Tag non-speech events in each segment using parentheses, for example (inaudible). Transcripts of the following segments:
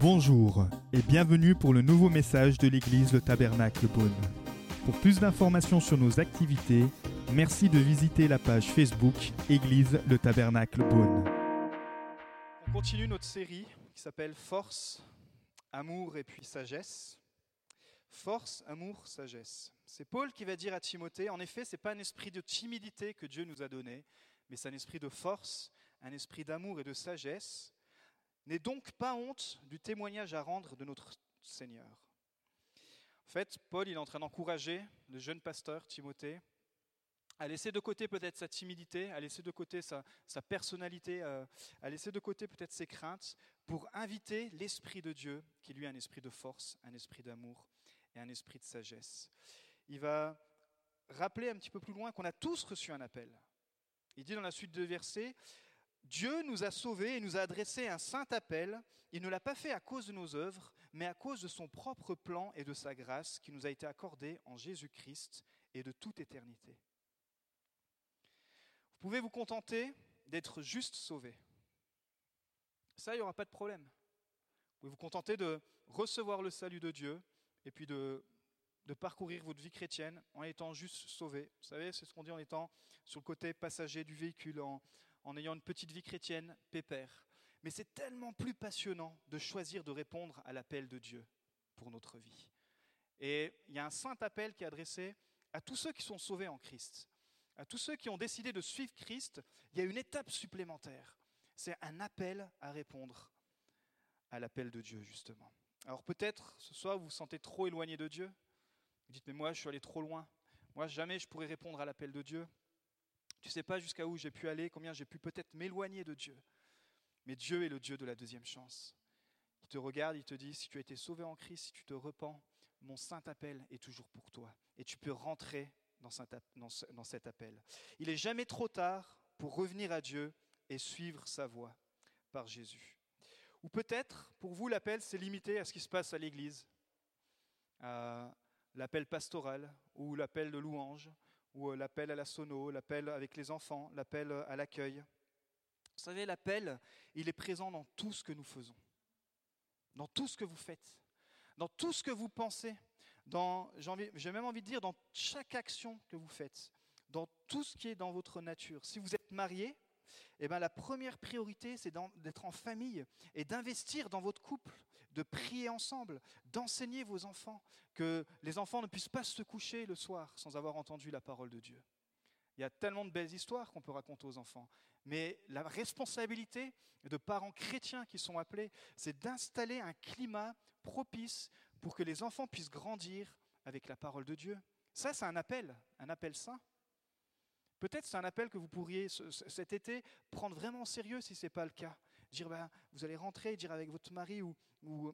Bonjour et bienvenue pour le nouveau message de l'église Le Tabernacle Beaune. Pour plus d'informations sur nos activités, merci de visiter la page Facebook Église Le Tabernacle Beaune. On continue notre série qui s'appelle Force, amour et puis sagesse. Force, amour, sagesse. C'est Paul qui va dire à Timothée, en effet, ce n'est pas un esprit de timidité que Dieu nous a donné, mais c'est un esprit de force, un esprit d'amour et de sagesse. N'aie donc pas honte du témoignage à rendre de notre Seigneur. En fait, Paul il est en train d'encourager le jeune pasteur Timothée à laisser de côté peut-être sa timidité, à laisser de côté sa, personnalité, euh, à laisser de côté peut-être ses craintes, pour inviter l'Esprit de Dieu, qui lui est un esprit de force, un esprit d'amour et un esprit de sagesse. Il va rappeler un petit peu plus loin qu'on a tous reçu un appel. Il dit dans la suite de versets, Dieu nous a sauvés et nous a adressé un saint appel. Il ne l'a pas fait à cause de nos œuvres, mais à cause de son propre plan et de sa grâce qui nous a été accordée en Jésus-Christ et de toute éternité. Vous pouvez vous contenter d'être juste sauvé. Ça, il n'y aura pas de problème. Vous pouvez vous contenter de recevoir le salut de Dieu et puis de, parcourir votre vie chrétienne en étant juste sauvé. Vous savez, c'est ce qu'on dit en étant sur le côté passager du véhicule, en, en ayant une petite vie chrétienne pépère. Mais c'est tellement plus passionnant de choisir de répondre à l'appel de Dieu pour notre vie. Et il y a un saint appel qui est adressé à tous ceux qui sont sauvés en Christ, à tous ceux qui ont décidé de suivre Christ. Il y a une étape supplémentaire. C'est un appel à répondre à l'appel de Dieu, justement. Alors peut-être ce soir vous vous sentez trop éloigné de Dieu. Vous dites, mais moi je suis allé trop loin. Moi jamais je pourrais répondre à l'appel de Dieu. Tu ne sais pas jusqu'à où j'ai pu aller, combien j'ai pu peut-être m'éloigner de Dieu. Mais Dieu est le Dieu de la deuxième chance. Il te regarde, il te dit, si tu as été sauvé en Christ, si tu te repens, mon saint appel est toujours pour toi. Et tu peux rentrer dans cet appel. Il n'est jamais trop tard pour revenir à Dieu et suivre sa voie par Jésus. Ou peut-être, pour vous, l'appel, c'est limité à ce qui se passe à l'Église, l'appel pastoral ou l'appel de louange, ou euh, l'appel à la sono, l'appel avec les enfants, l'appel euh, à l'accueil. Vous savez, l'appel, il est présent dans tout ce que nous faisons, dans tout ce que vous faites, dans tout ce que vous pensez, dans, j'ai même envie de dire, dans chaque action que vous faites, dans tout ce qui est dans votre nature. Si vous êtes marié, eh bien, la première priorité, c'est d'être en famille et d'investir dans votre couple, de prier ensemble, d'enseigner vos enfants, que les enfants ne puissent pas se coucher le soir sans avoir entendu la parole de Dieu. Il y a tellement de belles histoires qu'on peut raconter aux enfants. Mais la responsabilité de parents chrétiens qui sont appelés, c'est d'installer un climat propice pour que les enfants puissent grandir avec la parole de Dieu. Ça, c'est un appel, un appel saint. Peut-être c'est un appel que vous pourriez cet été prendre vraiment au sérieux si ce n'est pas le cas. Dire, ben, vous allez rentrer, dire avec votre mari ou, ou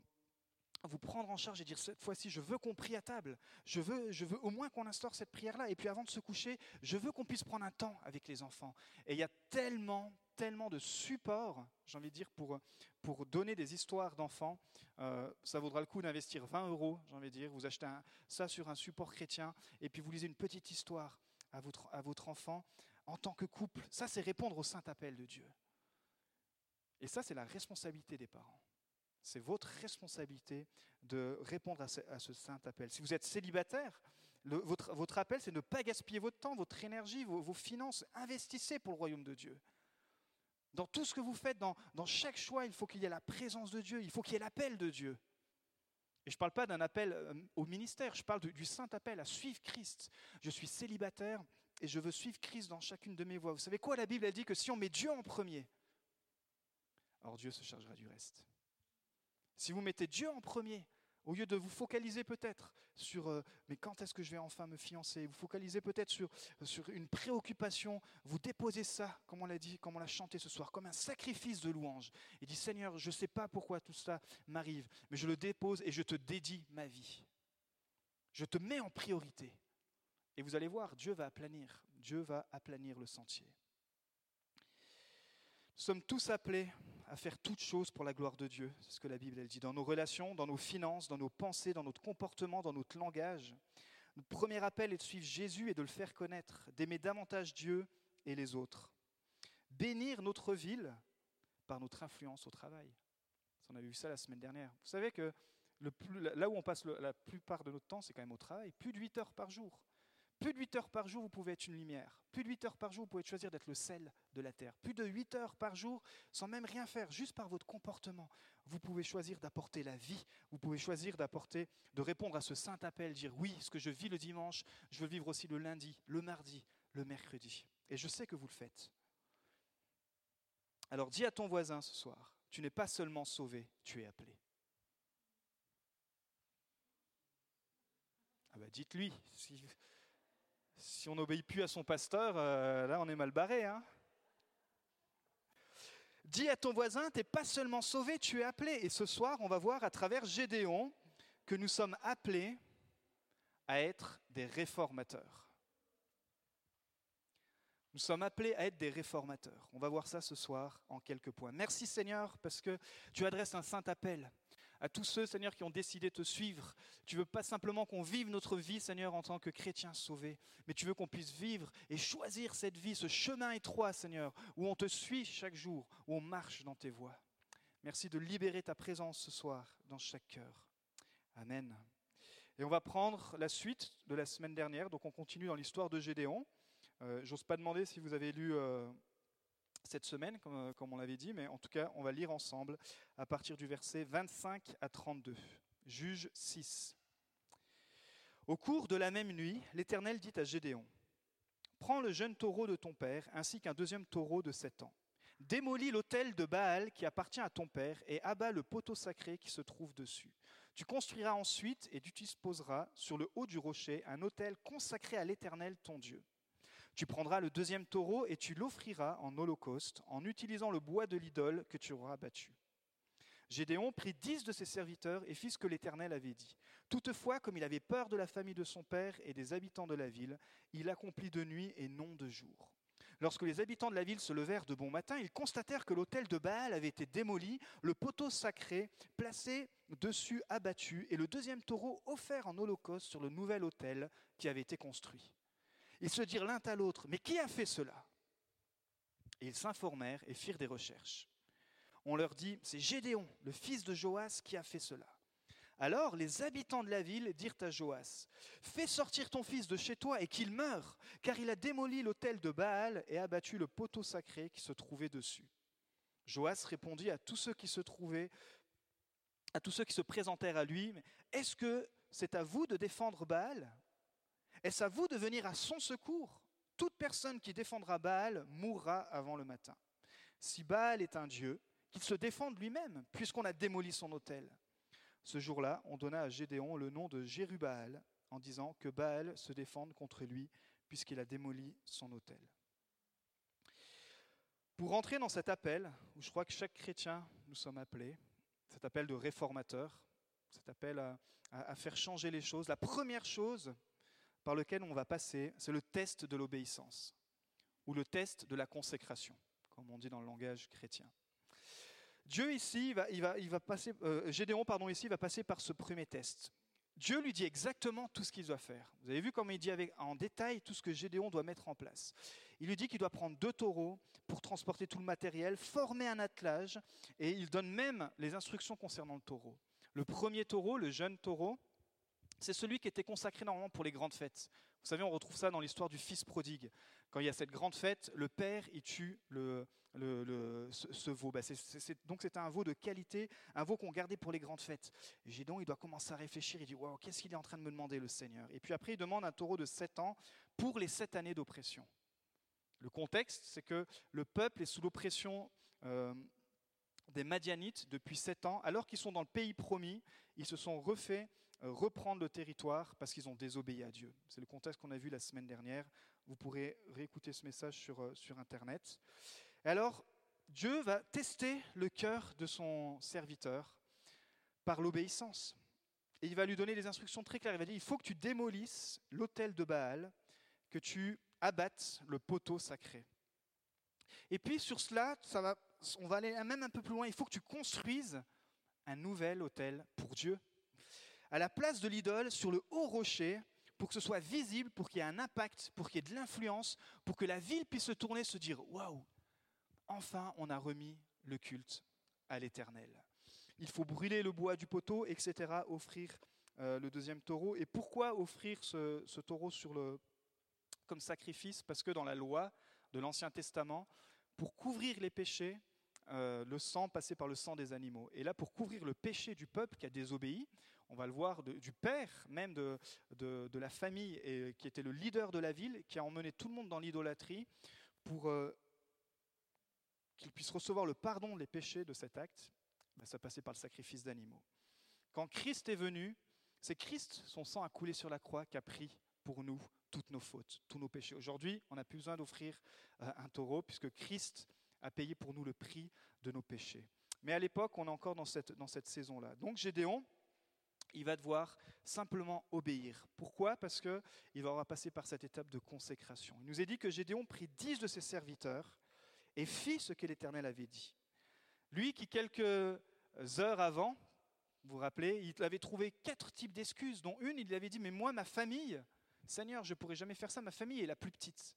vous prendre en charge et dire cette fois-ci, je veux qu'on prie à table. Je veux, je veux au moins qu'on instaure cette prière-là. Et puis avant de se coucher, je veux qu'on puisse prendre un temps avec les enfants. Et il y a tellement, tellement de support, j'ai envie de dire, pour, pour donner des histoires d'enfants. Euh, ça vaudra le coup d'investir 20 euros, j'ai envie de dire. Vous achetez ça sur un support chrétien et puis vous lisez une petite histoire à votre, à votre enfant en tant que couple. Ça, c'est répondre au saint appel de Dieu. Et ça, c'est la responsabilité des parents. C'est votre responsabilité de répondre à ce, saint appel. Si vous êtes célibataire, votre, appel, c'est de ne pas gaspiller votre temps, votre énergie, vos, finances. Investissez pour le royaume de Dieu. Dans tout ce que vous faites, dans, chaque choix, il faut qu'il y ait la présence de Dieu, il faut qu'il y ait l'appel de Dieu. Et je ne parle pas d'un appel euh, au ministère, je parle du saint appel à suivre Christ. Je suis célibataire et je veux suivre Christ dans chacune de mes voies. Vous savez quoi? La Bible a dit que si on met Dieu en premier, alors Dieu se chargera du reste. Si vous mettez Dieu en premier, au lieu de vous focaliser peut-être sur euh, mais quand est-ce que je vais enfin me fiancer, vous focalisez peut-être sur, sur une préoccupation, vous déposez ça, comme on l'a dit, comme on l'a chanté ce soir, comme un sacrifice de louange. Et dit Seigneur, je ne sais pas pourquoi tout cela m'arrive, mais je le dépose et je te dédie ma vie. Je te mets en priorité. Et vous allez voir, Dieu va aplanir, Dieu va aplanir le sentier. Nous sommes tous appelés à faire toutes choses pour la gloire de Dieu. C'est ce que la Bible elle dit. Dans nos relations, dans nos finances, dans nos pensées, dans notre comportement, dans notre langage. Notre premier appel est de suivre Jésus et de le faire connaître, d'aimer davantage Dieu et les autres. Bénir notre ville par notre influence au travail. On avait vu ça la semaine dernière. Vous savez que là où on passe la plupart de notre temps, c'est quand même au travail, plus de 8 heures par jour. Plus de 8 heures par jour, vous pouvez être une lumière. Plus de 8 heures par jour, vous pouvez choisir d'être le sel de la terre. Plus de 8 heures par jour, sans même rien faire, juste par votre comportement, vous pouvez choisir d'apporter la vie. Vous pouvez choisir d'apporter, de répondre à ce saint appel, dire oui, ce que je vis le dimanche, je veux vivre aussi le lundi, le mardi, le mercredi. Et je sais que vous le faites. Alors dis à ton voisin ce soir, tu n'es pas seulement sauvé, tu es appelé. Ah bah dites-lui, on n'obéit plus à son pasteur, euh, là on est mal barré. Hein Dis à ton voisin, tu n'es pas seulement sauvé, tu es appelé. Et ce soir, on va voir à travers Gédéon que nous sommes appelés à être des réformateurs. Nous sommes appelés à être des réformateurs. On va voir ça ce soir en quelques points. Merci Seigneur parce que tu adresses un saint appel à tous ceux, Seigneur, qui ont décidé de te suivre. Tu veux pas simplement qu'on vive notre vie, Seigneur, en tant que chrétiens sauvés, mais tu veux qu'on puisse vivre et choisir cette vie, ce chemin étroit, Seigneur, où on te suit chaque jour, où on marche dans tes voies. Merci de libérer ta présence ce soir dans chaque cœur. Amen. Et on va prendre la suite de la semaine dernière, donc on continue dans l'histoire de Gédéon. Euh, j'ose pas demander si vous avez lu euh, cette semaine, euh, comme, on l'avait dit, mais en tout cas, on va lire ensemble à partir du verset 25 à 32. Juge 6. Au cours de la même nuit, l'Éternel dit à Gédéon Prends le jeune taureau de ton père, ainsi qu'un deuxième taureau de sept ans. Démolis l'autel de Baal qui appartient à ton père et abat le poteau sacré qui se trouve dessus. Tu construiras ensuite et tu disposeras sur le haut du rocher un autel consacré à l'Éternel ton Dieu. Tu prendras le deuxième taureau et tu l'offriras en holocauste en utilisant le bois de l'idole que tu auras battu. Gédéon prit dix de ses serviteurs et fit ce que l'Éternel avait dit. Toutefois, comme il avait peur de la famille de son père et des habitants de la ville, il accomplit de nuit et non de jour. Lorsque les habitants de la ville se levèrent de bon matin, ils constatèrent que l'autel de Baal avait été démoli, le poteau sacré placé dessus abattu et le deuxième taureau offert en holocauste sur le nouvel autel qui avait été construit. Ils se dirent l'un à l'autre, mais qui a fait cela? Et ils s'informèrent et firent des recherches. On leur dit, c'est Gédéon, le fils de Joas, qui a fait cela. Alors les habitants de la ville dirent à Joas, Fais sortir ton fils de chez toi et qu'il meure, car il a démoli l'autel de Baal et abattu le poteau sacré qui se trouvait dessus. Joas répondit à tous ceux qui se trouvaient, à tous ceux qui se présentèrent à lui, Est-ce que c'est à vous de défendre Baal? Est-ce à vous de venir à son secours? Toute personne qui défendra Baal mourra avant le matin. Si Baal est un dieu, qu'il se défende lui-même, puisqu'on a démoli son autel. Ce jour-là, on donna à Gédéon le nom de Jérubaal, en disant que Baal se défende contre lui, puisqu'il a démoli son autel. Pour entrer dans cet appel, où je crois que chaque chrétien, nous sommes appelés, cet appel de réformateur, cet appel à, à faire changer les choses, la première chose par lequel on va passer, c'est le test de l'obéissance, ou le test de la consécration, comme on dit dans le langage chrétien. Dieu ici, va, passer, euh, Gédéon pardon, ici va passer par ce premier test. Dieu lui dit exactement tout ce qu'il doit faire. Vous avez vu comment il dit en détail tout ce que Gédéon doit mettre en place. Il lui dit qu'il doit prendre deux taureaux pour transporter tout le matériel, former un attelage, et il donne même les instructions concernant le taureau. Le premier taureau, le jeune taureau, c'est celui qui était consacré normalement pour les grandes fêtes. Vous savez, on retrouve ça dans l'histoire du fils prodigue. Quand il y a cette grande fête, le père, il tue ce, veau. Bah, donc c'était un veau de qualité, un veau qu'on gardait pour les grandes fêtes. Et Gédon, il doit commencer à réfléchir, il dit, qu'est-ce qu'il est en train de me demander, le Seigneur? Et puis après, il demande un taureau de 7 ans pour les 7 années d'oppression. Le contexte, c'est que le peuple est sous l'oppression euh, des Madianites depuis 7 ans, alors qu'ils sont dans le pays promis, ils se sont refaits reprendre le territoire parce qu'ils ont désobéi à Dieu. C'est le contexte qu'on a vu la semaine dernière. Vous pourrez réécouter ce message sur, euh, sur Internet. alors, Dieu va tester le cœur de son serviteur par l'obéissance. Et il va lui donner des instructions très claires. Il va dire, il faut que tu démolisses l'autel de Baal, que tu abattes le poteau sacré. Et puis sur cela, ça va, on va aller même un peu plus loin. Il faut que tu construises un nouvel autel pour Dieu à la place de l'idole sur le haut rocher pour que ce soit visible, pour qu'il y ait un impact, pour qu'il y ait de l'influence, pour que la ville puisse se tourner, se dire Waouh, enfin on a remis le culte à l'éternel. il faut brûler le bois du poteau, etc., offrir euh, le deuxième taureau. Et pourquoi offrir ce, taureau comme sacrifice? Parce que dans la loi de l'Ancien Testament, pour couvrir les péchés, euh, le sang passait par le sang des animaux. Et là, pour couvrir le péché du peuple qui a désobéi, on va le voir, du père même de, de, la famille, et, qui était le leader de la ville, qui a emmené tout le monde dans l'idolâtrie, pour euh, qu'il puisse recevoir le pardon des péchés de cet acte, ben, ça passait par le sacrifice d'animaux. Quand Christ est venu, c'est Christ, son sang a coulé sur la croix, qui a pris pour nous toutes nos fautes, tous nos péchés. Aujourd'hui, on n'a plus besoin d'offrir euh, un taureau, puisque Christ a payé pour nous le prix de nos péchés. Mais à l'époque, on est encore dans cette, dans cette saison-là. Donc Gédéon, il va devoir simplement obéir. Pourquoi? Parce qu'il va avoir passé par cette étape de consécration. Il nous est dit que Gédéon prit dix de ses serviteurs et fit ce que l'Éternel avait dit. Lui qui, quelques heures avant, vous vous rappelez, il avait trouvé quatre types d'excuses, dont une, il lui avait dit, mais moi, ma famille, Seigneur, je ne pourrais jamais faire ça, ma famille est la plus petite.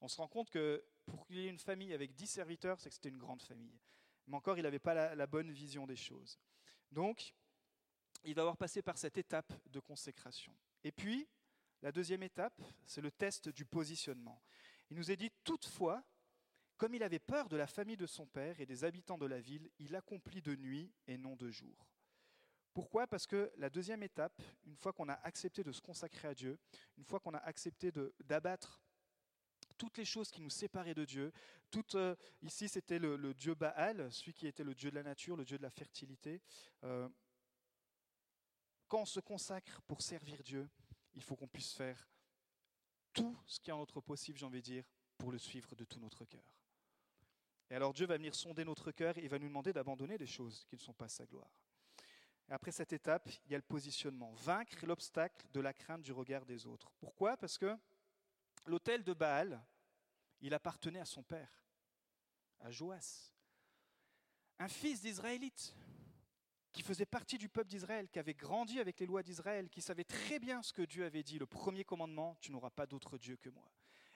On se rend compte que pour qu'il y ait une famille avec dix serviteurs, c'est que c'était une grande famille. Mais encore, il n'avait pas la, la bonne vision des choses. Donc, il va avoir passé par cette étape de consécration. Et puis, la deuxième étape, c'est le test du positionnement. Il nous est dit, toutefois, comme il avait peur de la famille de son père et des habitants de la ville, il accomplit de nuit et non de jour. Pourquoi? Parce que la deuxième étape, une fois qu'on a accepté de se consacrer à Dieu, une fois qu'on a accepté d'abattre toutes les choses qui nous séparaient de Dieu, euh, ici c'était le, dieu Baal, celui qui était le dieu de la nature, le dieu de la fertilité, euh, quand on se consacre pour servir Dieu, il faut qu'on puisse faire tout ce qui est en notre possible, j'ai envie de dire, pour le suivre de tout notre cœur. Et alors Dieu va venir sonder notre cœur et va nous demander d'abandonner des choses qui ne sont pas sa gloire. Après cette étape, il y a le positionnement. Vaincre l'obstacle de la crainte du regard des autres. Pourquoi? Parce que l'hôtel de Baal, il appartenait à son père, à Joas, un fils d'Israélite qui faisait partie du peuple d'Israël, qui avait grandi avec les lois d'Israël, qui savait très bien ce que Dieu avait dit, le premier commandement, tu n'auras pas d'autre Dieu que moi.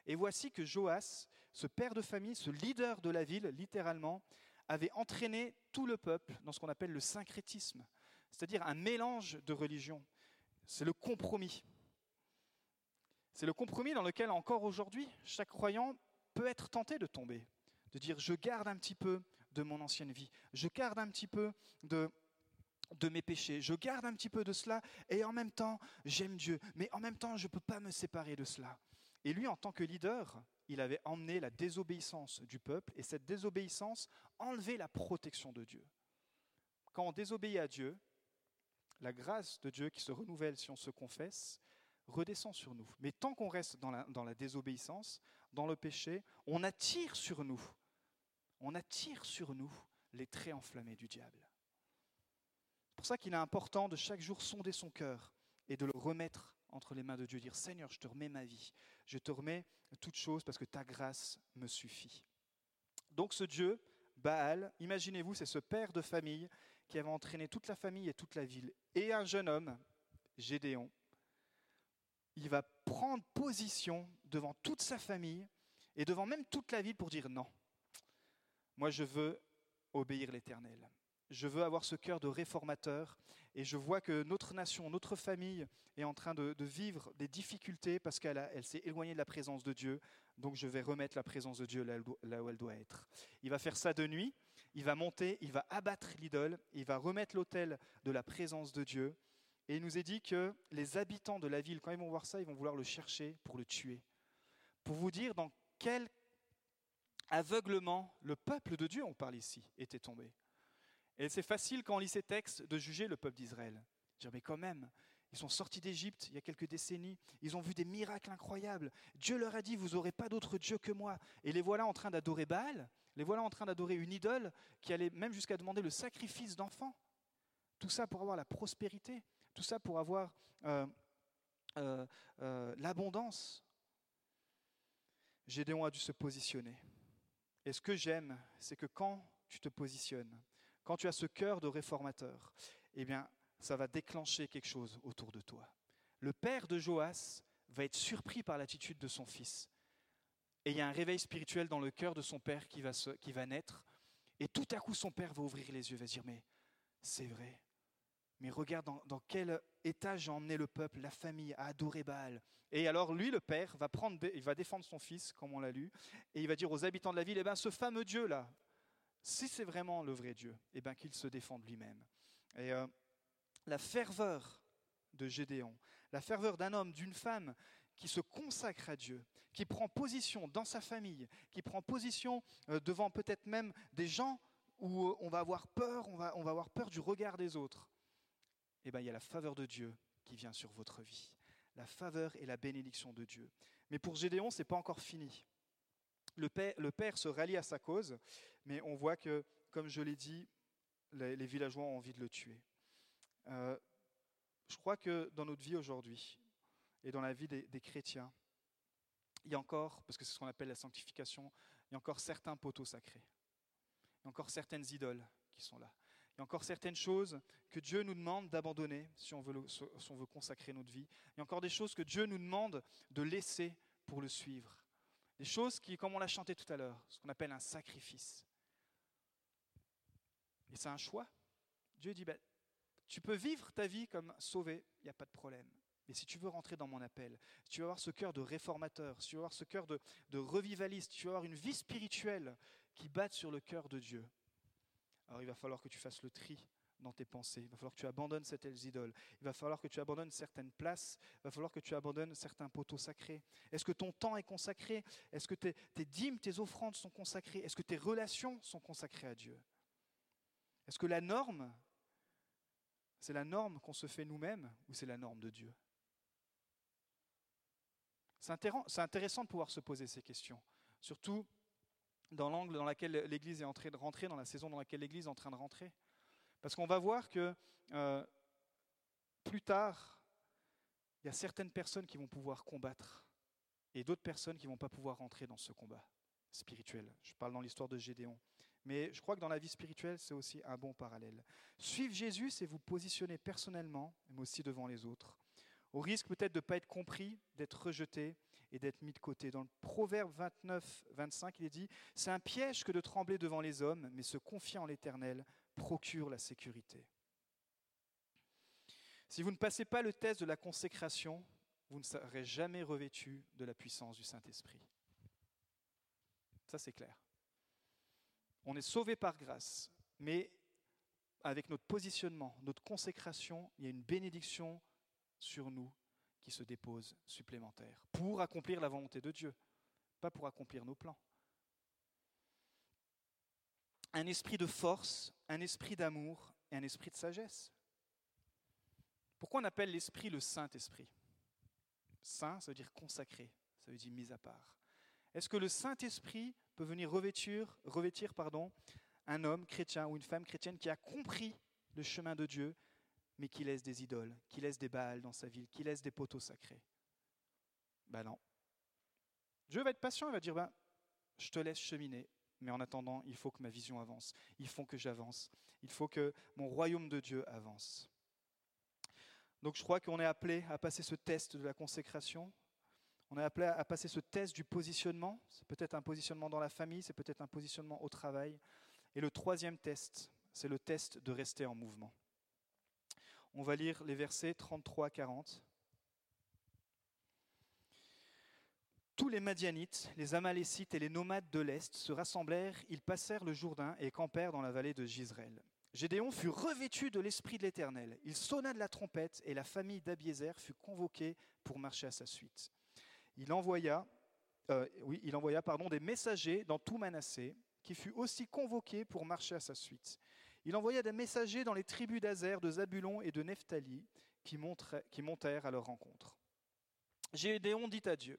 Et voici que Joas, ce père de famille, ce leader de la ville, littéralement, avait entraîné tout le peuple dans ce qu'on appelle le syncrétisme, c'est-à-dire un mélange de religions. C'est le compromis. C'est le compromis dans lequel encore aujourd'hui, chaque croyant peut être tenté de tomber, de dire je garde un petit peu de mon ancienne vie, je garde un petit peu de, de mes péchés. Je garde un petit peu de cela et en même temps, j'aime Dieu. Mais en même temps, je ne peux pas me séparer de cela. Et lui, en tant que leader, il avait emmené la désobéissance du peuple et cette désobéissance enlevait la protection de Dieu. Quand on désobéit à Dieu, la grâce de Dieu qui se renouvelle si on se confesse redescend sur nous. Mais tant qu'on reste dans la, dans la désobéissance, dans le péché, on attire sur nous, on attire sur nous les traits enflammés du diable. C'est pour ça qu'il est important de chaque jour sonder son cœur et de le remettre entre les mains de Dieu, dire Seigneur, je te remets ma vie, je te remets toute chose parce que ta grâce me suffit. Donc ce Dieu, Baal, imaginez-vous, c'est ce père de famille qui avait entraîné toute la famille et toute la ville. Et un jeune homme, Gédéon, il va prendre position devant toute sa famille et devant même toute la ville pour dire non. Moi, je veux obéir l'Éternel je veux avoir ce cœur de réformateur et je vois que notre nation, notre famille est en train de, vivre des difficultés parce qu'elle elle s'est éloignée de la présence de Dieu. Donc je vais remettre la présence de Dieu là, où elle doit être. Il va faire ça de nuit, il va monter, il va abattre l'idole, il va remettre l'autel de la présence de Dieu. Et il nous est dit que les habitants de la ville, quand ils vont voir ça, ils vont vouloir le chercher pour le tuer. Pour vous dire dans quel aveuglement le peuple de Dieu, on parle ici, était tombé. Et c'est facile quand on lit ces textes de juger le peuple d'Israël. Dire, mais quand même, ils sont sortis d'Égypte il y a quelques décennies, ils ont vu des miracles incroyables. Dieu leur a dit, vous n'aurez pas d'autre Dieu que moi. Et les voilà en train d'adorer Baal, les voilà en train d'adorer une idole qui allait même jusqu'à demander le sacrifice d'enfants. Tout ça pour avoir la prospérité, tout ça pour avoir euh, euh, euh, l'abondance. Gédéon a dû se positionner. Et ce que j'aime, c'est que quand tu te positionnes, quand tu as ce cœur de réformateur, eh bien, ça va déclencher quelque chose autour de toi. Le père de Joas va être surpris par l'attitude de son fils. Et il y a un réveil spirituel dans le cœur de son père qui va, qui va naître. Et tout à coup, son père va ouvrir les yeux, va dire, mais C'est vrai. Mais regarde dans, quel état j'ai emmené le peuple, la famille, à adorer Baal. Et alors lui, le père, va, prendre, il va défendre son fils, comme on l'a lu, et il va dire aux habitants de la ville, eh ben, ce fameux Dieu-là, si c'est vraiment le vrai Dieu, eh ben, qu'il se défende lui-même. Et euh, la ferveur de Gédéon, la ferveur d'un homme, d'une femme qui se consacre à Dieu, qui prend position dans sa famille, qui prend position euh, devant peut-être même des gens où euh, on va avoir peur, on va, on va avoir peur du regard des autres, eh bien, il y a la faveur de Dieu qui vient sur votre vie. La faveur et la bénédiction de Dieu. Mais pour Gédéon, ce n'est pas encore fini. Le père, se rallie à sa cause, mais on voit que, comme je l'ai dit, les, villageois ont envie de le tuer. Euh, je crois que dans notre vie aujourd'hui, et dans la vie des, des, chrétiens, il y a encore, parce que c'est ce qu'on appelle la sanctification, il y a encore certains poteaux sacrés. Il y a encore certaines idoles qui sont là. Il y a encore certaines choses que Dieu nous demande d'abandonner si on, veut consacrer notre vie. Il y a encore des choses que Dieu nous demande de laisser pour le suivre. Des choses qui, comme on l'a chanté tout à l'heure, ce qu'on appelle un sacrifice. Et c'est un choix. Dieu dit, ben, tu peux vivre ta vie comme sauvé, il n'y a pas de problème. Mais si tu veux rentrer dans mon appel, si tu veux avoir ce cœur de réformateur, si tu veux avoir ce cœur de, de revivaliste, si tu veux avoir une vie spirituelle qui batte sur le cœur de Dieu, alors il va falloir que tu fasses le tri dans tes pensées. Il va falloir que tu abandonnes cette idoles. Il va falloir que tu abandonnes certaines places. Il va falloir que tu abandonnes certains poteaux sacrés. Est-ce que ton temps est consacré? Est-ce que tes, tes, dîmes, tes offrandes sont consacrées? Est-ce que tes relations sont consacrées à Dieu? Est-ce que la norme, c'est la norme qu'on se fait nous-mêmes ou c'est la norme de Dieu? C'est intéressant de pouvoir se poser ces questions. Surtout dans l'angle dans lequel l'Église est en train de rentrer, dans la saison dans laquelle l'Église est en train de rentrer. Parce qu'on va voir que euh, plus tard, il y a certaines personnes qui vont pouvoir combattre et d'autres personnes qui ne vont pas pouvoir rentrer dans ce combat spirituel. Je parle dans l'histoire de Gédéon. Mais je crois que dans la vie spirituelle, c'est aussi un bon parallèle. Suivre Jésus, c'est vous positionner personnellement, mais aussi devant les autres, au risque peut-être de ne pas être compris, d'être rejeté, et d'être mis de côté. Dans le Proverbe 29, 25, il est dit C'est un piège que de trembler devant les hommes, mais se confier en l'Éternel procure la sécurité. Si vous ne passez pas le test de la consécration, vous ne serez jamais revêtu de la puissance du Saint-Esprit. Ça, c'est clair. On est sauvé par grâce, mais avec notre positionnement, notre consécration, il y a une bénédiction sur nous qui se dépose supplémentaire pour accomplir la volonté de Dieu, pas pour accomplir nos plans. Un esprit de force, un esprit d'amour et un esprit de sagesse. Pourquoi on appelle l'esprit le Saint-Esprit? Saint, ça veut dire consacré, ça veut dire mis à part. Est-ce que le Saint-Esprit peut venir revêtir, revêtir pardon, un homme chrétien ou une femme chrétienne qui a compris le chemin de Dieu mais qui laisse des idoles, qui laisse des Baals dans sa ville, qui laisse des poteaux sacrés. Ben non. Dieu va être patient, il va dire, ben, je te laisse cheminer, mais en attendant, il faut que ma vision avance, il faut que j'avance, il faut que mon royaume de Dieu avance. Donc je crois qu'on est appelé à passer ce test de la consécration, on est appelé à passer ce test du positionnement, c'est peut-être un positionnement dans la famille, c'est peut-être un positionnement au travail. Et le troisième test, c'est le test de rester en mouvement. On va lire les versets 33 à 40. Tous les Madianites, les Amalécites et les nomades de l'Est se rassemblèrent, ils passèrent le Jourdain et campèrent dans la vallée de Gisraël. Gédéon fut revêtu de l'Esprit de l'Éternel. Il sonna de la trompette et la famille d'Abiézer fut convoquée pour marcher à sa suite. Il envoya, euh, il envoya pardon, des messagers dans tout Manassé, qui fut aussi convoqué pour marcher à sa suite. Il envoya des messagers dans les tribus d'Azer, de Zabulon et de Nephtali, qui, montèrent à leur rencontre. Gédéon dit à Dieu,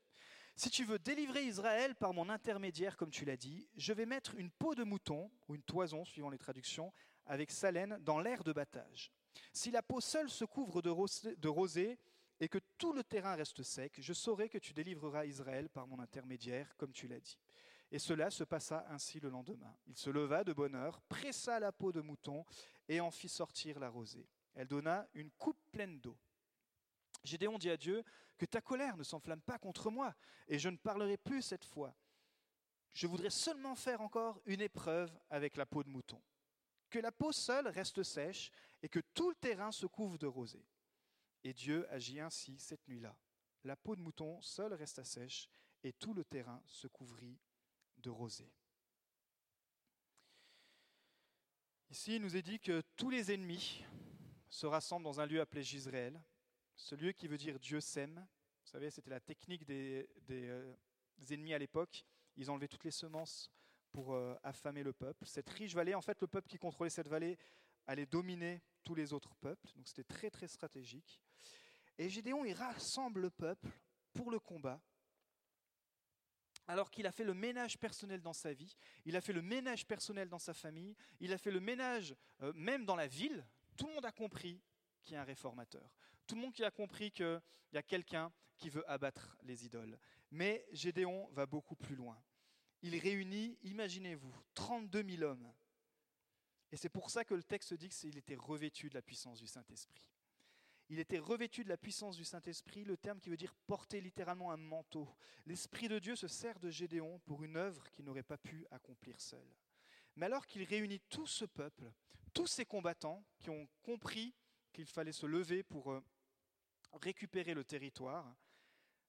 Si tu veux délivrer Israël par mon intermédiaire, comme tu l'as dit, je vais mettre une peau de mouton, ou une toison, suivant les traductions, avec sa laine, dans l'air de battage. Si la peau seule se couvre de rosée et que tout le terrain reste sec, je saurai que tu délivreras Israël par mon intermédiaire, comme tu l'as dit. Et cela se passa ainsi le lendemain. Il se leva de bonne heure, pressa la peau de mouton et en fit sortir la rosée. Elle donna une coupe pleine d'eau. Gédéon dit à Dieu, que ta colère ne s'enflamme pas contre moi, et je ne parlerai plus cette fois. Je voudrais seulement faire encore une épreuve avec la peau de mouton. que la peau seule reste sèche et que tout le terrain se couvre de rosée. Et Dieu agit ainsi cette nuit-là. La peau de mouton seule resta sèche et tout le terrain se couvrit de rosée. Ici, il nous est dit que tous les ennemis se rassemblent dans un lieu appelé Gisraël, ce lieu qui veut dire Dieu sème. Vous savez, c'était la technique des, euh, ennemis à l'époque. Ils enlevaient toutes les semences pour euh, affamer le peuple. Cette riche vallée, en fait, le peuple qui contrôlait cette vallée allait dominer tous les autres peuples. Donc c'était très très stratégique. Et Gédéon, il rassemble le peuple pour le combat alors qu'il a fait le ménage personnel dans sa vie, il a fait le ménage personnel dans sa famille, il a fait le ménage euh, même dans la ville, tout le monde a compris qu'il y a un réformateur. Tout le monde qui a compris qu'il y a quelqu'un qui veut abattre les idoles. Mais Gédéon va beaucoup plus loin. Il réunit, imaginez-vous, 32 000 hommes. Et c'est pour ça que le texte dit qu'il était revêtu de la puissance du Saint-Esprit. Il était revêtu de la puissance du Saint-Esprit, le terme qui veut dire porter littéralement un manteau. L'Esprit de Dieu se sert de Gédéon pour une œuvre qu'il n'aurait pas pu accomplir seul. Mais alors qu'il réunit tout ce peuple, tous ces combattants qui ont compris qu'il fallait se lever pour euh, récupérer le territoire,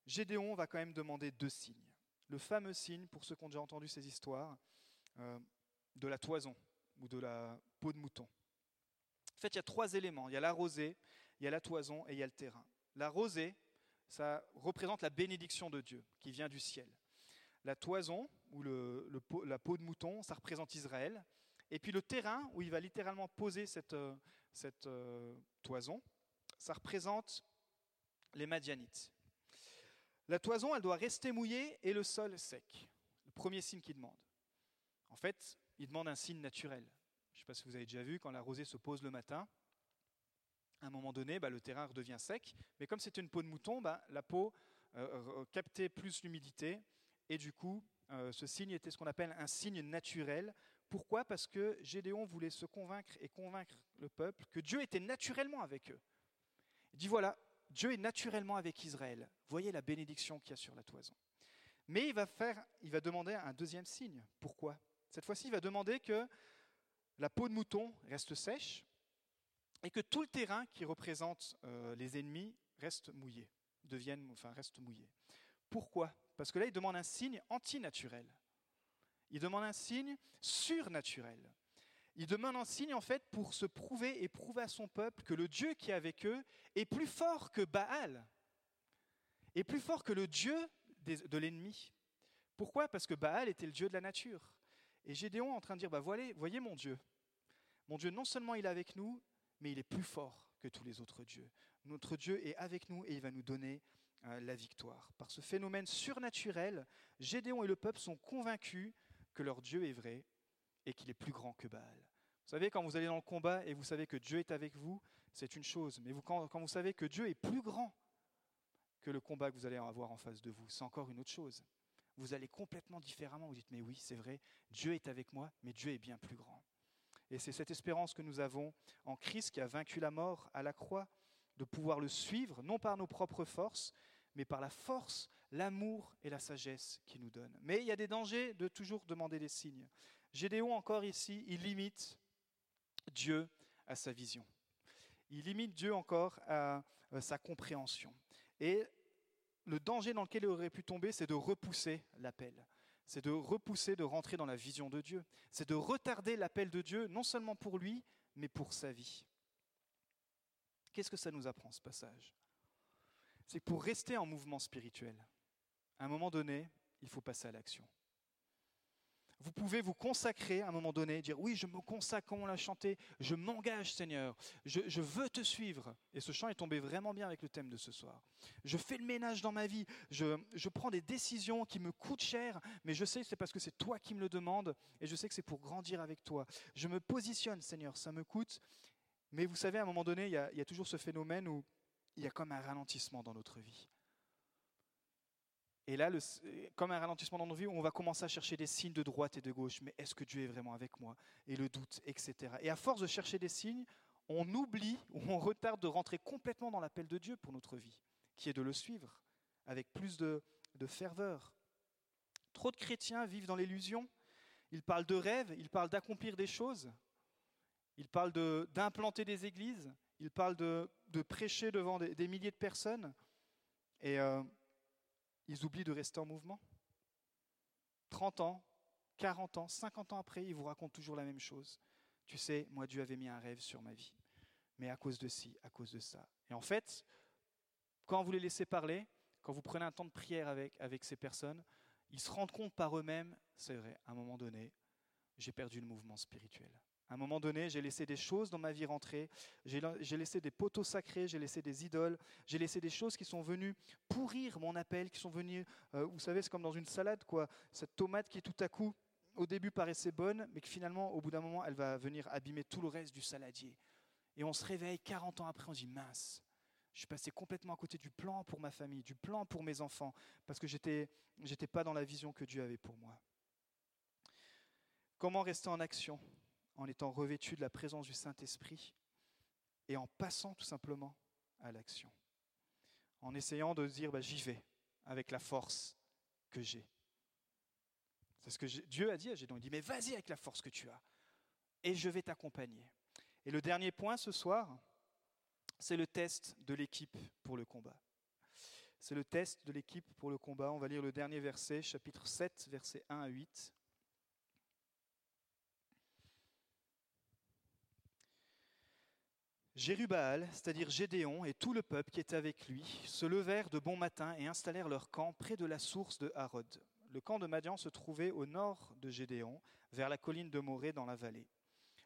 Gédéon va quand même demander deux signes. Le fameux signe, pour ceux qui ont déjà entendu ces histoires, euh, de la toison ou de la peau de mouton. En fait, il y a trois éléments. Il y a la rosée, il y a la toison et il y a le terrain. La rosée, ça représente la bénédiction de Dieu qui vient du ciel. La toison, ou la peau de mouton, ça représente Israël. Et puis le terrain, où il va littéralement poser cette, euh, euh, toison, ça représente les Madianites. La toison, elle doit rester mouillée et le sol sec. Le premier signe qu'il demande. En fait, il demande un signe naturel. Je ne sais pas si vous avez déjà vu, quand la rosée se pose le matin, à un moment donné, bah, le terrain redevient sec. Mais comme c'était une peau de mouton, bah, la peau euh, captait plus l'humidité. Et du coup, euh, ce signe était ce qu'on appelle un signe naturel. Pourquoi? Parce que Gédéon voulait se convaincre et convaincre le peuple que Dieu était naturellement avec eux. Il dit voilà, Dieu est naturellement avec Israël. Voyez la bénédiction qu'il y a sur la toison. Mais il va, faire, il va demander un deuxième signe. Pourquoi? Cette fois-ci, il va demander que la peau de mouton reste sèche et que tout le terrain qui représente euh, les ennemis reste mouillé, devienne, enfin reste mouillé. Pourquoi? Parce que là, il demande un signe antinaturel. Il demande un signe surnaturel. Il demande un signe en fait pour se prouver et prouver à son peuple que le Dieu qui est avec eux est plus fort que Baal, est plus fort que le Dieu de l'ennemi. Pourquoi? Parce que Baal était le Dieu de la nature. Et Gédéon est en train de dire, bah, voyez, voyez mon Dieu. Mon Dieu, non seulement il est avec nous, mais il est plus fort que tous les autres dieux. Notre Dieu est avec nous et il va nous donner euh, la victoire. Par ce phénomène surnaturel, Gédéon et le peuple sont convaincus que leur Dieu est vrai et qu'il est plus grand que Baal. Vous savez, quand vous allez dans le combat et vous savez que Dieu est avec vous, c'est une chose. Mais quand vous savez que Dieu est plus grand que le combat que vous allez avoir en face de vous, c'est encore une autre chose. Vous allez complètement différemment. Vous dites, mais oui, c'est vrai, Dieu est avec moi, mais Dieu est bien plus grand. Et c'est cette espérance que nous avons en Christ qui a vaincu la mort à la croix, de pouvoir le suivre, non par nos propres forces, mais par la force, l'amour et la sagesse qu'il nous donne. Mais il y a des dangers de toujours demander des signes. Gédéon, encore ici, il limite Dieu à sa vision. Il limite Dieu encore à sa compréhension. Et le danger dans lequel il aurait pu tomber, c'est de repousser l'appel. C'est de repousser, de rentrer dans la vision de Dieu. C'est de retarder l'appel de Dieu, non seulement pour lui, mais pour sa vie. Qu'est-ce que ça nous apprend, ce passage? C'est que pour rester en mouvement spirituel, à un moment donné, il faut passer à l'action. Vous pouvez vous consacrer à un moment donné, dire oui, je me consacre on l'a chanté, je m'engage Seigneur, je, veux te suivre. Et ce chant est tombé vraiment bien avec le thème de ce soir. Je fais le ménage dans ma vie, je, je prends des décisions qui me coûtent cher, mais je sais que c'est parce que c'est toi qui me le demandes et je sais que c'est pour grandir avec toi. Je me positionne Seigneur, ça me coûte. Mais vous savez, à un moment donné, il y a toujours ce phénomène où il y a comme un ralentissement dans notre vie. Et là, comme un ralentissement dans nos vies, on va commencer à chercher des signes de droite et de gauche. Mais est-ce que Dieu est vraiment avec moi Et le doute, etc. Et à force de chercher des signes, on oublie ou on retarde de rentrer complètement dans l'appel de Dieu pour notre vie, qui est de le suivre avec plus de, de ferveur. Trop de chrétiens vivent dans l'illusion. Ils parlent de rêves, ils parlent d'accomplir des choses, Il parle d'implanter des églises, il parle de, prêcher devant des, milliers de personnes, et euh, ils oublient de rester en mouvement. 30 ans, 40 ans, 50 ans après, ils vous racontent toujours la même chose. Tu sais, moi, Dieu avait mis un rêve sur ma vie, mais à cause de ci, à cause de ça. Et en fait, quand vous les laissez parler, quand vous prenez un temps de prière avec, ces personnes, ils se rendent compte par eux-mêmes, c'est vrai, à un moment donné, j'ai perdu le mouvement spirituel. À un moment donné, j'ai laissé des choses dans ma vie rentrer, j'ai laissé des poteaux sacrés, j'ai laissé des idoles, j'ai laissé des choses qui sont venues pourrir mon appel, qui sont venues, euh, vous savez, c'est comme dans une salade, quoi. Cette tomate qui tout à coup, au début paraissait bonne, mais que finalement, au bout d'un moment, elle va venir abîmer tout le reste du saladier. Et on se réveille 40 ans après, on dit mince, je suis passé complètement à côté du plan pour ma famille, du plan pour mes enfants, parce que j'étais n'étais pas dans la vision que Dieu avait pour moi. Comment rester en action? En étant revêtu de la présence du Saint-Esprit et en passant tout simplement à l'action. En essayant de dire bah, j'y vais avec la force que j'ai. C'est ce que Dieu a dit à Gédon. Il dit mais vas-y avec la force que tu as et je vais t'accompagner. Et le dernier point ce soir, c'est le test de l'équipe pour le combat. C'est le test de l'équipe pour le combat. On va lire le dernier verset, chapitre 7, versets 1 à 8. Jérubal, c'est-à-dire Gédéon, et tout le peuple qui était avec lui, se levèrent de bon matin et installèrent leur camp près de la source de Harod. Le camp de Madian se trouvait au nord de Gédéon, vers la colline de Morée dans la vallée.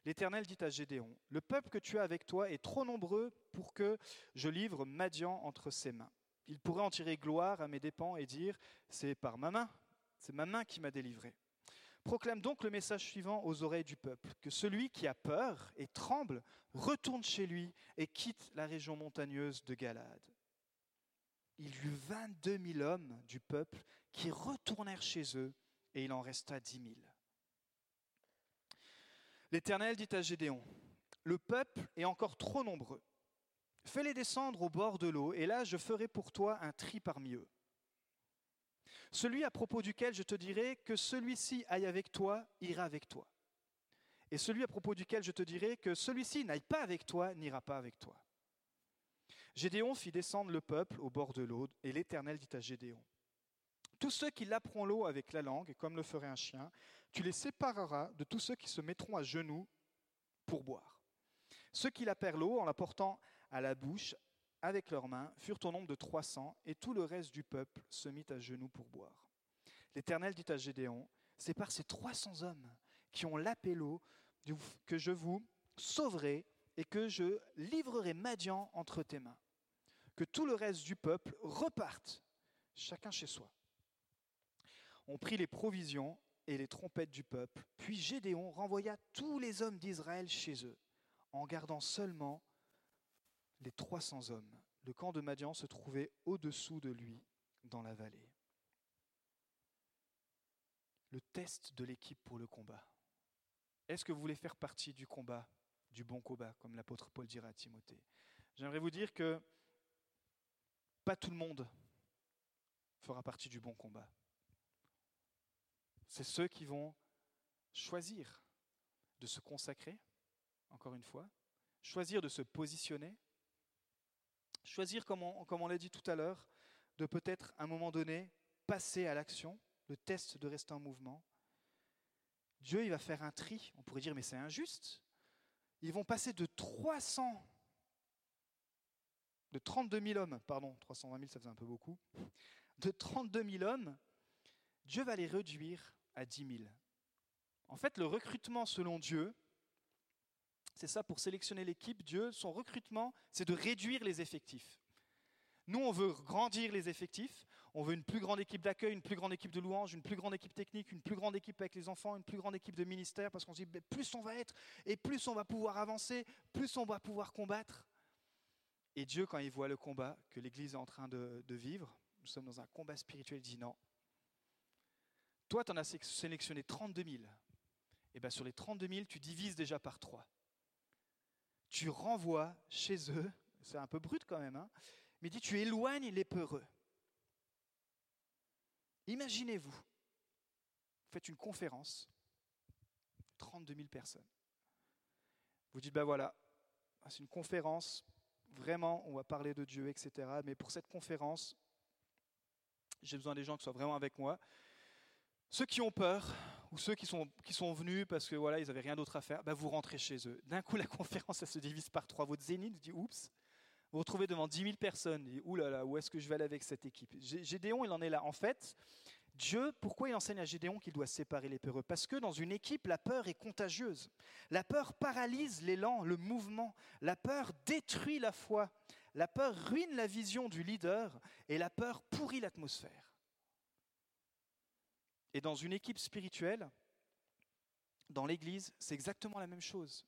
L'Éternel dit à Gédéon, Le peuple que tu as avec toi est trop nombreux pour que je livre Madian entre ses mains. Il pourrait en tirer gloire à mes dépens et dire, C'est par ma main, c'est ma main qui m'a délivré. Proclame donc le message suivant aux oreilles du peuple, que celui qui a peur et tremble retourne chez lui et quitte la région montagneuse de Galade. Il y eut 22 000 hommes du peuple qui retournèrent chez eux, et il en resta 10 000. L'Éternel dit à Gédéon, Le peuple est encore trop nombreux. Fais-les descendre au bord de l'eau, et là je ferai pour toi un tri parmi eux. Celui à propos duquel je te dirai que celui-ci aille avec toi, ira avec toi. Et celui à propos duquel je te dirai que celui-ci n'aille pas avec toi, n'ira pas avec toi. Gédéon fit descendre le peuple au bord de l'eau, et l'Éternel dit à Gédéon, Tous ceux qui laperont l'eau avec la langue, comme le ferait un chien, tu les sépareras de tous ceux qui se mettront à genoux pour boire. Ceux qui lapèrent l'eau en la portant à la bouche avec leurs mains, furent au nombre de trois cents, et tout le reste du peuple se mit à genoux pour boire. L'Éternel dit à Gédéon, C'est par ces trois cents hommes qui ont lapé l'eau que je vous sauverai et que je livrerai Madian entre tes mains. Que tout le reste du peuple reparte, chacun chez soi. On prit les provisions et les trompettes du peuple, puis Gédéon renvoya tous les hommes d'Israël chez eux, en gardant seulement les 300 hommes. Le camp de Madian se trouvait au-dessous de lui, dans la vallée. Le test de l'équipe pour le combat. Est-ce que vous voulez faire partie du combat, du bon combat, comme l'apôtre Paul dira à Timothée? J'aimerais vous dire que pas tout le monde fera partie du bon combat. C'est ceux qui vont choisir de se consacrer, encore une fois, choisir de se positionner, Choisir, comme on, l'a dit tout à l'heure, de peut-être à un moment donné passer à l'action, le test de rester en mouvement. Dieu, il va faire un tri. On pourrait dire, mais c'est injuste. Ils vont passer de 300, de 32 000 hommes, pardon, 320 000, ça faisait un peu beaucoup, de 32 000 hommes, Dieu va les réduire à 10 000. En fait, le recrutement selon Dieu, c'est ça, pour sélectionner l'équipe, Dieu, son recrutement, c'est de réduire les effectifs. Nous, on veut grandir les effectifs. On veut une plus grande équipe d'accueil, une plus grande équipe de louange, une plus grande équipe technique, une plus grande équipe avec les enfants, une plus grande équipe de ministère, parce qu'on se dit, plus on va être, et plus on va pouvoir avancer, plus on va pouvoir combattre. Et Dieu, quand il voit le combat que l'Église est en train de, vivre, nous sommes dans un combat spirituel, il dit non. Toi, tu en as sélectionné 32 000. Et bien sur les 32 000, tu divises déjà par 3 tu renvoies chez eux, c'est un peu brut quand même, hein, mais dit tu éloignes les peureux. Imaginez-vous, vous faites une conférence, 32 000 personnes. Vous dites, ben voilà, c'est une conférence, vraiment, on va parler de Dieu, etc. Mais pour cette conférence, j'ai besoin des gens qui soient vraiment avec moi. Ceux qui ont peur, ou ceux qui sont, qui sont venus parce que voilà, ils n'avaient rien d'autre à faire, ben vous rentrez chez eux. D'un coup, (laughs) la conférence, elle se divise par trois. Votre zénith dit, oups, vous vous retrouvez devant 10 000 personnes. Vous dites, ouh là là, où est-ce que je vais aller avec cette équipe? Gédéon, il en est là. En fait, Dieu, pourquoi il enseigne à Gédéon qu'il doit séparer les peureux? Parce que dans une équipe, la peur est contagieuse. La peur paralyse l'élan, le mouvement. La peur détruit la foi. La peur ruine la vision du leader et la peur pourrit l'atmosphère. Et dans une équipe spirituelle, dans l'Église, c'est exactement la même chose.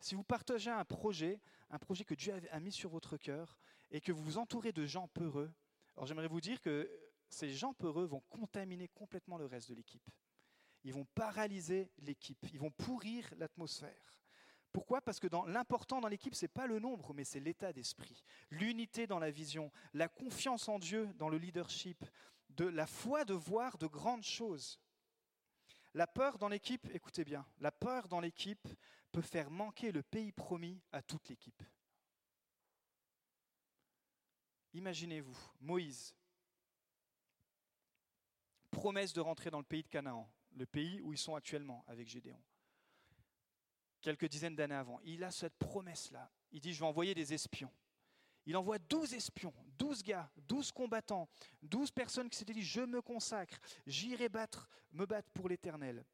Si vous partagez un projet, un projet que Dieu a mis sur votre cœur, et que vous vous entourez de gens peureux, alors j'aimerais vous dire que ces gens peureux vont contaminer complètement le reste de l'équipe. Ils vont paralyser l'équipe, ils vont pourrir l'atmosphère. Pourquoi? Parce que l'important dans l'équipe, ce n'est pas le nombre, mais c'est l'état d'esprit, l'unité dans la vision, la confiance en Dieu dans le leadership, de la foi de voir de grandes choses. La peur dans l'équipe, écoutez bien, la peur dans l'équipe peut faire manquer le pays promis à toute l'équipe. Imaginez-vous, Moïse, promesse de rentrer dans le pays de Canaan, le pays où ils sont actuellement avec Gédéon. Quelques dizaines d'années avant, il a cette promesse-là. Il dit, je vais envoyer des espions. Il envoie 12 espions, 12 gars, 12 combattants, 12 personnes qui s'étaient dit, je me consacre, j'irai battre, me battre pour l'éternel.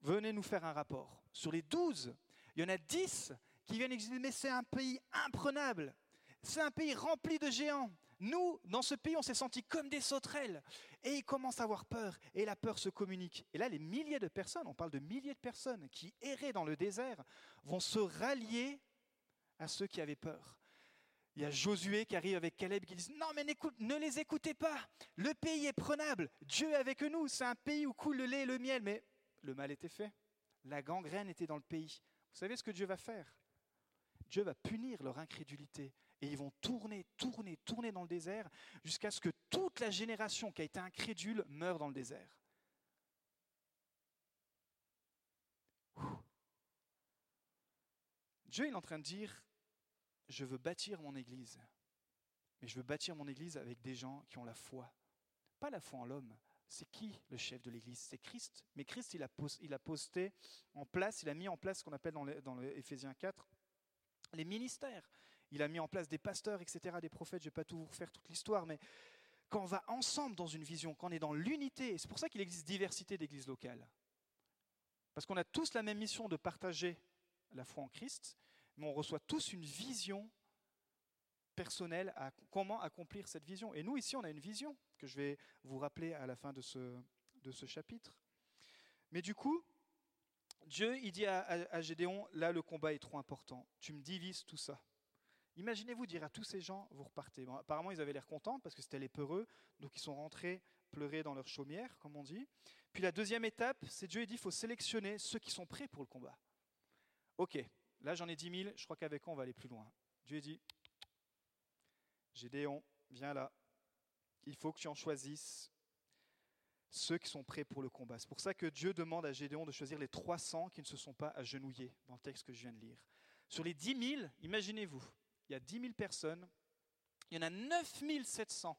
Venez nous faire un rapport. Sur les 12, il y en a 10 qui viennent dire, mais c'est un pays imprenable. C'est un pays rempli de géants. Nous, dans ce pays, on s'est sentis comme des sauterelles. Et ils commencent à avoir peur. Et la peur se communique. Et là, les milliers de personnes, on parle de milliers de personnes qui erraient dans le désert, vont se rallier à ceux qui avaient peur. Il y a Josué qui arrive avec Caleb qui dit Non, mais ne les écoutez pas. Le pays est prenable. Dieu est avec nous. C'est un pays où coule le lait et le miel. Mais le mal était fait. La gangrène était dans le pays. Vous savez ce que Dieu va faire? Dieu va punir leur incrédulité. Et ils vont tourner, tourner, tourner dans le désert jusqu'à ce que toute la génération qui a été incrédule meure dans le désert. Dieu est en train de dire, je veux bâtir mon Église, mais je veux bâtir mon Église avec des gens qui ont la foi. Pas la foi en l'homme. C'est qui le chef de l'Église? C'est Christ. Mais Christ, il a, posté en place, il a mis en place ce qu'on appelle dans, Éphésiens 4 les ministères il a mis en place des pasteurs, etc., des prophètes. Je ne vais pas tout vous refaire toute l'histoire, mais quand on va ensemble dans une vision, quand on est dans l'unité, c'est pour ça qu'il existe diversité d'églises locales. Parce qu'on a tous la même mission de partager la foi en Christ, mais on reçoit tous une vision personnelle à comment accomplir cette vision. Et nous, ici, on a une vision que je vais vous rappeler à la fin de ce, chapitre. Mais du coup, Dieu, il dit à, Gédéon, là, le combat est trop important. Tu me divises tout ça. Imaginez-vous dire à tous ces gens, vous repartez. apparemment, ils avaient l'air contents parce que c'était les peureux, donc ils sont rentrés pleurer dans leur chaumière, comme on dit. Puis la deuxième étape, c'est Dieu dit, il faut sélectionner ceux qui sont prêts pour le combat. Ok, là j'en ai 10 000, je crois qu'avec eux on va aller plus loin. Dieu dit, Gédéon, viens là, il faut que tu en choisisses ceux qui sont prêts pour le combat. C'est pour ça que Dieu demande à Gédéon de choisir les 300 qui ne se sont pas agenouillés, dans le texte que je viens de lire. Sur les 10 000, imaginez-vous, il y a 10 000 personnes, il y en a 9 700.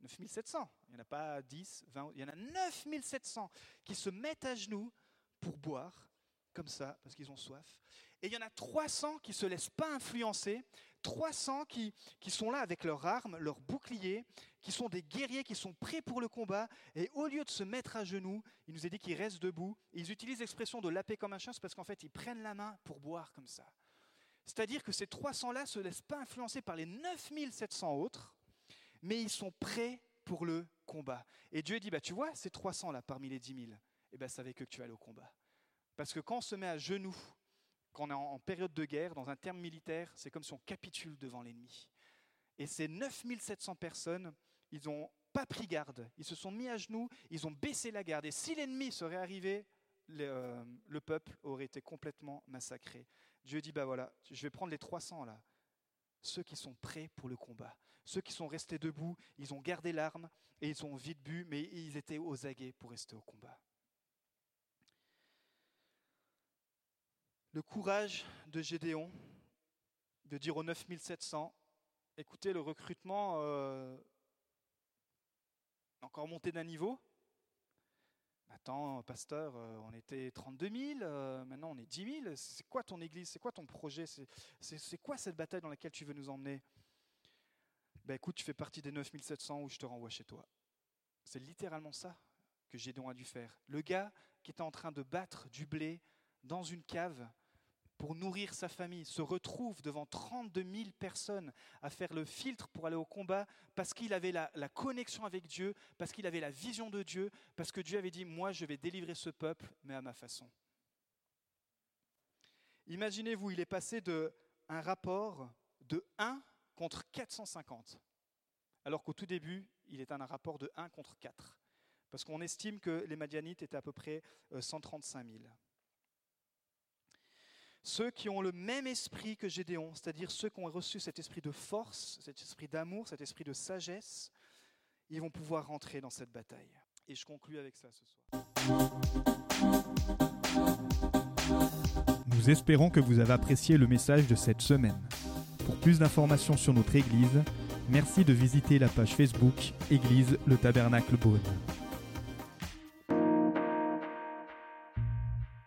9 700, il n'y en a pas 10, 20, il y en a 9 700 qui se mettent à genoux pour boire, comme ça, parce qu'ils ont soif. Et il y en a 300 qui ne se laissent pas influencer, 300 qui, qui sont là avec leurs armes, leurs boucliers, qui sont des guerriers, qui sont prêts pour le combat. Et au lieu de se mettre à genoux, il nous est dit qu'ils restent debout. ils utilisent l'expression de laper comme un chien, c'est parce qu'en fait, ils prennent la main pour boire comme ça. C'est-à-dire que ces 300-là ne se laissent pas influencer par les 9700 autres, mais ils sont prêts pour le combat. Et Dieu dit, bah, tu vois, ces 300-là parmi les 10 000, eh ben, ça que tu vas aller au combat. Parce que quand on se met à genoux, quand on est en période de guerre, dans un terme militaire, c'est comme si on capitule devant l'ennemi. Et ces 9700 personnes, ils n'ont pas pris garde. Ils se sont mis à genoux, ils ont baissé la garde. Et si l'ennemi serait arrivé, le, euh, le peuple aurait été complètement massacré. Dieu dit, bah voilà, je vais prendre les 300 là, ceux qui sont prêts pour le combat, ceux qui sont restés debout, ils ont gardé l'arme et ils ont vite bu, mais ils étaient aux aguets pour rester au combat. Le courage de Gédéon de dire aux 9700, écoutez, le recrutement euh, encore monté d'un niveau. Attends, pasteur, euh, on était 32 000, euh, maintenant on est 10 000. C'est quoi ton église? C'est quoi ton projet? C'est quoi cette bataille dans laquelle tu veux nous emmener? Ben écoute, tu fais partie des 9700 où je te renvoie chez toi. C'est littéralement ça que Gédéon a dû faire. Le gars qui était en train de battre du blé dans une cave pour nourrir sa famille, se retrouve devant 32 000 personnes à faire le filtre pour aller au combat parce qu'il avait la, connexion avec Dieu, parce qu'il avait la vision de Dieu, parce que Dieu avait dit, moi je vais délivrer ce peuple, mais à ma façon. Imaginez-vous, il est passé de un rapport de 1 contre 450, alors qu'au tout début, il est un rapport de 1 contre 4, parce qu'on estime que les Madianites étaient à peu près 135 euh, 000. Ceux qui ont le même esprit que Gédéon, c'est-à-dire ceux qui ont reçu cet esprit de force, cet esprit d'amour, cet esprit de sagesse, ils vont pouvoir rentrer dans cette bataille. Et je conclus avec ça ce soir. Nous espérons que vous avez apprécié le message de cette semaine. Pour plus d'informations sur notre Église, merci de visiter la page Facebook Église le Tabernacle Beaune.